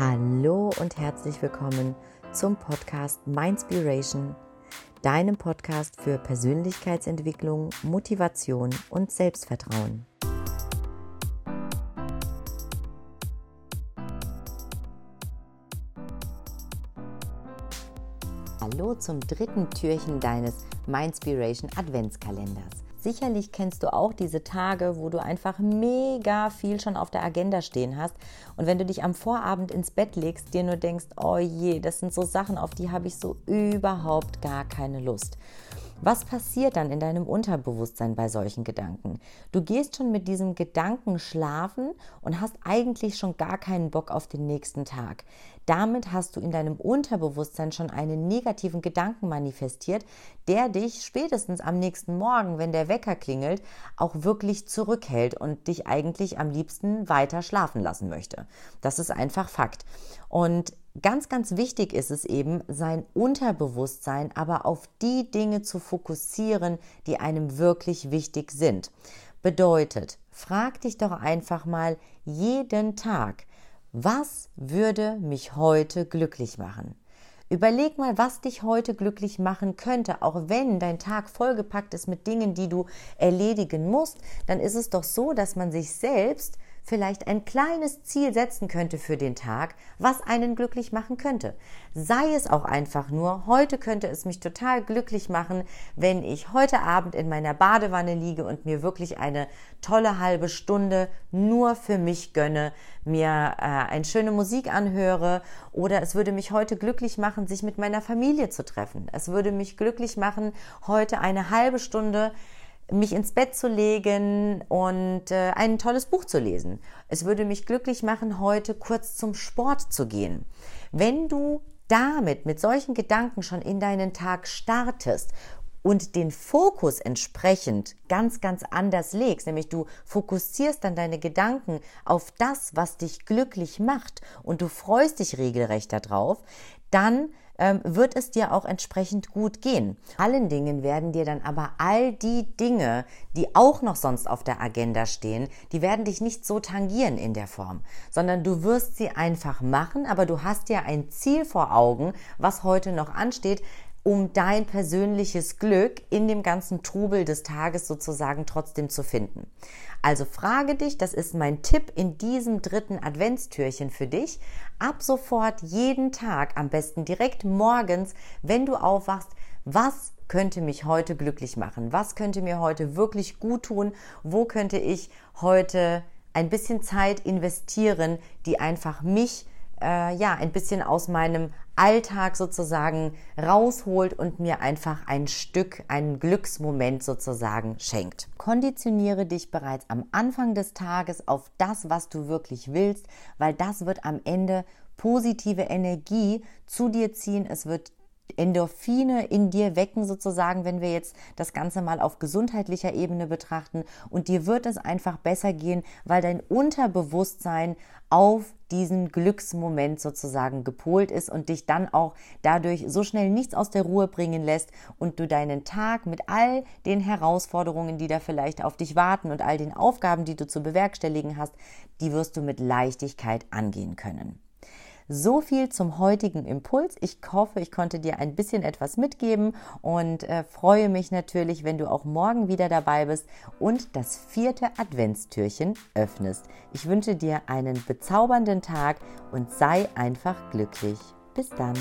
Hallo und herzlich willkommen zum Podcast Mindspiration, deinem Podcast für Persönlichkeitsentwicklung, Motivation und Selbstvertrauen. Hallo zum dritten Türchen deines Mindspiration Adventskalenders. Sicherlich kennst du auch diese Tage, wo du einfach mega viel schon auf der Agenda stehen hast. Und wenn du dich am Vorabend ins Bett legst, dir nur denkst, oh je, das sind so Sachen, auf die habe ich so überhaupt gar keine Lust. Was passiert dann in deinem Unterbewusstsein bei solchen Gedanken? Du gehst schon mit diesem Gedanken schlafen und hast eigentlich schon gar keinen Bock auf den nächsten Tag. Damit hast du in deinem Unterbewusstsein schon einen negativen Gedanken manifestiert, der dich spätestens am nächsten Morgen, wenn der Wecker klingelt, auch wirklich zurückhält und dich eigentlich am liebsten weiter schlafen lassen möchte. Das ist einfach Fakt. Und Ganz, ganz wichtig ist es eben, sein Unterbewusstsein aber auf die Dinge zu fokussieren, die einem wirklich wichtig sind. Bedeutet, frag dich doch einfach mal jeden Tag, was würde mich heute glücklich machen? Überleg mal, was dich heute glücklich machen könnte, auch wenn dein Tag vollgepackt ist mit Dingen, die du erledigen musst, dann ist es doch so, dass man sich selbst vielleicht ein kleines Ziel setzen könnte für den Tag, was einen glücklich machen könnte. Sei es auch einfach nur, heute könnte es mich total glücklich machen, wenn ich heute Abend in meiner Badewanne liege und mir wirklich eine tolle halbe Stunde nur für mich gönne, mir äh, eine schöne Musik anhöre oder es würde mich heute glücklich machen, sich mit meiner Familie zu treffen. Es würde mich glücklich machen, heute eine halbe Stunde mich ins Bett zu legen und äh, ein tolles Buch zu lesen. Es würde mich glücklich machen, heute kurz zum Sport zu gehen. Wenn du damit mit solchen Gedanken schon in deinen Tag startest und den Fokus entsprechend ganz, ganz anders legst, nämlich du fokussierst dann deine Gedanken auf das, was dich glücklich macht und du freust dich regelrecht darauf, dann ähm, wird es dir auch entsprechend gut gehen. Allen Dingen werden dir dann aber all die Dinge, die auch noch sonst auf der Agenda stehen, die werden dich nicht so tangieren in der Form, sondern du wirst sie einfach machen, aber du hast ja ein Ziel vor Augen, was heute noch ansteht, um dein persönliches Glück in dem ganzen Trubel des Tages sozusagen trotzdem zu finden. Also frage dich, das ist mein Tipp in diesem dritten Adventstürchen für dich, ab sofort jeden Tag, am besten direkt morgens, wenn du aufwachst, was könnte mich heute glücklich machen? Was könnte mir heute wirklich gut tun? Wo könnte ich heute ein bisschen Zeit investieren, die einfach mich äh, ja ein bisschen aus meinem Alltag sozusagen rausholt und mir einfach ein Stück, einen Glücksmoment sozusagen schenkt. Konditioniere dich bereits am Anfang des Tages auf das, was du wirklich willst, weil das wird am Ende positive Energie zu dir ziehen. Es wird Endorphine in dir wecken sozusagen, wenn wir jetzt das Ganze mal auf gesundheitlicher Ebene betrachten. Und dir wird es einfach besser gehen, weil dein Unterbewusstsein auf diesen Glücksmoment sozusagen gepolt ist und dich dann auch dadurch so schnell nichts aus der Ruhe bringen lässt und du deinen Tag mit all den Herausforderungen, die da vielleicht auf dich warten und all den Aufgaben, die du zu bewerkstelligen hast, die wirst du mit Leichtigkeit angehen können. So viel zum heutigen Impuls. Ich hoffe, ich konnte dir ein bisschen etwas mitgeben und äh, freue mich natürlich, wenn du auch morgen wieder dabei bist und das vierte Adventstürchen öffnest. Ich wünsche dir einen bezaubernden Tag und sei einfach glücklich. Bis dann.